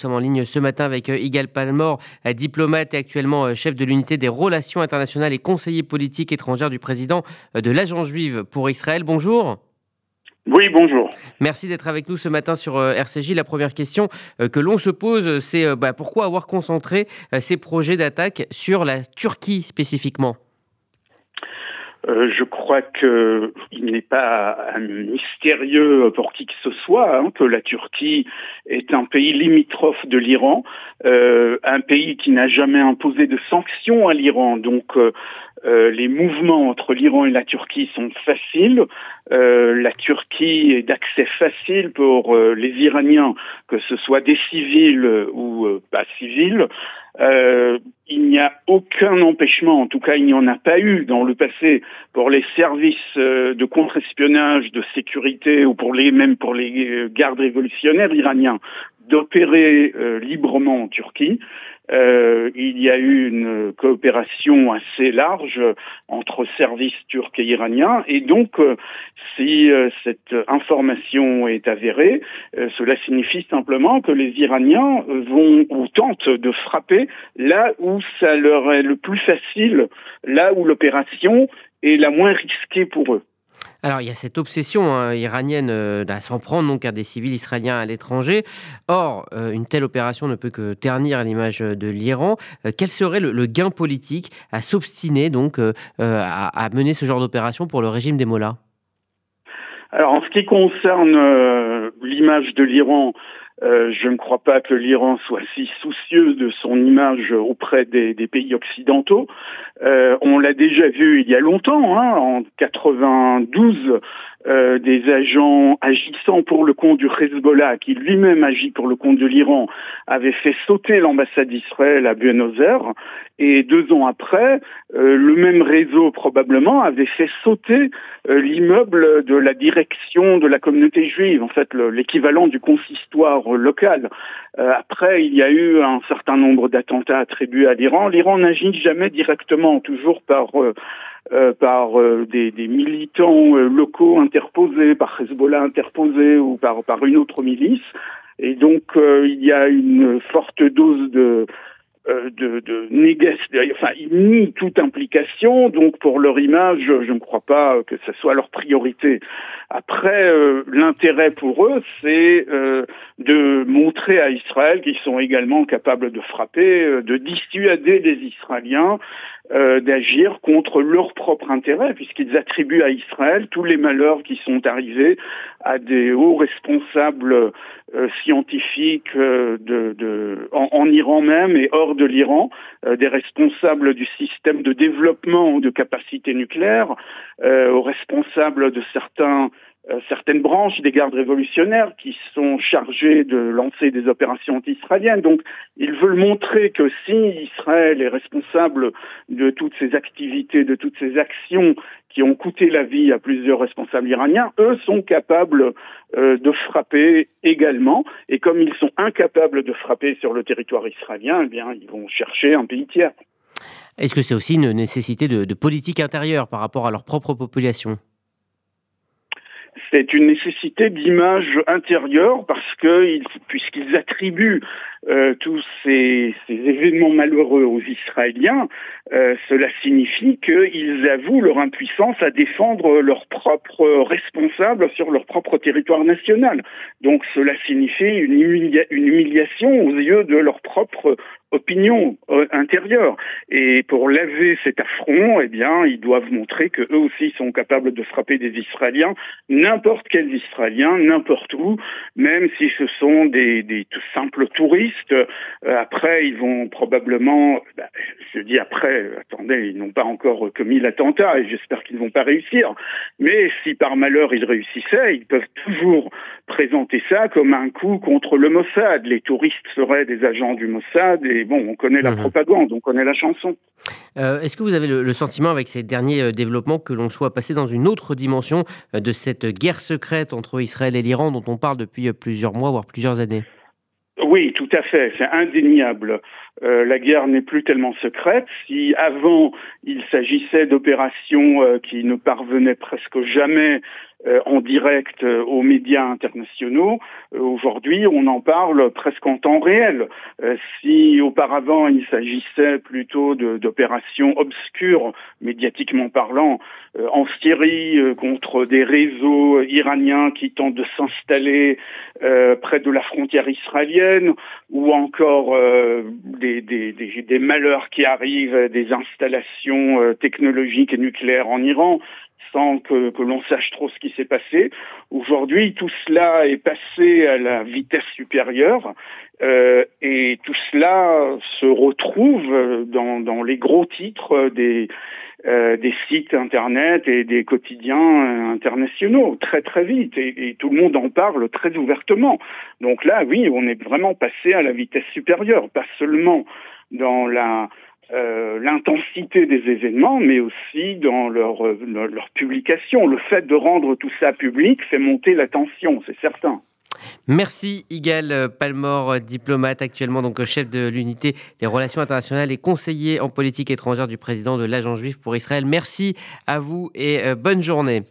Nous sommes en ligne ce matin avec euh, Igal Palmore, euh, diplomate et actuellement euh, chef de l'unité des relations internationales et conseiller politique étrangère du président de l'Agence juive pour Israël. Bonjour. Oui, bonjour. Merci d'être avec nous ce matin sur RCJ. La première question que l'on se pose, c'est bah, pourquoi avoir concentré ces projets d'attaque sur la Turquie spécifiquement? Euh, je crois qu'il n'est pas mystérieux pour qui que ce soit hein, que la Turquie est un pays limitrophe de l'Iran, euh, un pays qui n'a jamais imposé de sanctions à l'Iran. Donc euh, euh les mouvements entre l'Iran et la Turquie sont faciles. Euh, la Turquie est d'accès facile pour les Iraniens, que ce soit des civils ou pas civils. Euh, il n'y a aucun empêchement, en tout cas il n'y en a pas eu dans le passé pour les services euh, de contre-espionnage, de sécurité ou pour les même pour les euh, gardes révolutionnaires iraniens d'opérer librement en Turquie. Euh, il y a eu une coopération assez large entre services turcs et iraniens, et donc euh, si euh, cette information est avérée, cela signifie simplement que les Iraniens vont ou tentent de frapper là où ça leur est le plus facile, là où l'opération est la moins risquée pour eux. Alors, il y a cette obsession hein, iranienne euh, à s'en prendre donc à des civils israéliens à l'étranger. Or, euh, une telle opération ne peut que ternir l'image de l'Iran. Euh, quel serait le, gain politique à s'obstiner donc à, à, mener ce genre d'opération pour le régime des Mollahs? Alors, en ce qui concerne l'image de l'Iran, euh, je ne crois pas que l'Iran soit si soucieux de son image auprès des, pays occidentaux. Euh, on l'a déjà vu il y a longtemps, hein, en 92, euh, des agents agissant pour le compte du Hezbollah, qui lui-même agit pour le compte de l'Iran, avaient fait sauter l'ambassade d'Israël à Buenos Aires, et deux ans après, euh, le même réseau probablement avait fait sauter euh, l'immeuble de la direction de la communauté juive, en fait l'équivalent du consistoire local. après, il y a eu un certain nombre d'attentats attribués à l'Iran. L'Iran n'agit jamais directement, toujours par euh, par euh, des, militants euh, locaux interposés, par Hezbollah interposé ou par, par une autre milice. Et donc il y a une forte dose de de, de négation, enfin ils nient toute implication, donc pour leur image, je ne crois pas que ce soit leur priorité. Après, l'intérêt pour eux, c'est de montrer à Israël qu'ils sont également capables de frapper, de dissuader les Israéliens euh, d'agir contre leur propre intérêt, puisqu'ils attribuent à Israël tous les malheurs qui sont arrivés à des hauts responsables euh, scientifiques euh, de, en, Iran même et hors de l'Iran, des responsables du système de développement de capacités nucléaires, aux responsables de certains euh, certaines branches des gardes révolutionnaires qui sont chargées de lancer des opérations anti-israéliennes. Donc, ils veulent montrer que si Israël est responsable de toutes ces activités, de toutes ces actions qui ont coûté la vie à plusieurs responsables iraniens, eux sont capables euh, de frapper également. Et comme ils sont incapables de frapper sur le territoire israélien, eh bien, ils vont chercher un pays tiers. Est-ce que c'est aussi une nécessité de politique intérieure par rapport à leur propre population? C'est une nécessité d'image intérieure parce que puisqu'ils attribuent euh, tous ces, ces, événements malheureux aux Israéliens, euh, cela signifie qu'ils avouent leur impuissance à défendre leurs propres responsables sur leur propre territoire national. Donc cela signifie une, humiliation aux yeux de leur propre opinion euh, intérieure. Et pour laver cet affront, eh bien, ils doivent montrer que eux aussi sont capables de frapper des Israéliens, n'importe quels Israéliens, n'importe où, même si ce sont des, des tout simples touristes. Euh, après, ils vont probablement, bah, je dis après, attendez, ils n'ont pas encore commis l'attentat et j'espère qu'ils ne vont pas réussir. Mais si par malheur ils réussissaient, ils peuvent toujours présenter ça comme un coup contre le Mossad. Les touristes seraient des agents du Mossad et bon, on connaît la mhm. propagande, on connaît la chanson. Euh, est-ce que vous avez le, sentiment avec ces derniers euh, développements que l'on soit passé dans une autre dimension de cette guerre secrète entre Israël et l'Iran dont on parle depuis plusieurs mois, voire plusieurs années? Oui, tout à fait, c'est indéniable. la guerre n'est plus tellement secrète. Si avant il s'agissait d'opérations qui ne parvenaient presque jamais euh, en direct euh, aux médias internationaux. Euh, aujourd'hui, on en parle presque en temps réel. si auparavant il s'agissait plutôt d'opérations obscures, médiatiquement parlant, en Syrie contre des réseaux iraniens qui tentent de s'installer près de la frontière israélienne, ou encore des, des, des, des malheurs qui arrivent des installations technologiques et nucléaires en Iran, sans que, que l'on sache trop ce qui s'est passé. Aujourd'hui, tout cela est passé à la vitesse supérieure euh, et tout cela se retrouve dans, dans les gros titres des, euh, des sites internet et des quotidiens internationaux très très vite et, et, tout le monde en parle très ouvertement. Donc là, oui, on est vraiment passé à la vitesse supérieure, pas seulement dans la euh, l'intensité des événements, mais aussi dans leur, euh, leur publication. Le fait de rendre tout ça public fait monter la tension, c'est certain. Merci Igal Palmore, diplomate actuellement donc chef de l'unité des relations internationales et conseiller en politique étrangère du président de l'Agence juive pour Israël. Merci à vous et euh, bonne journée.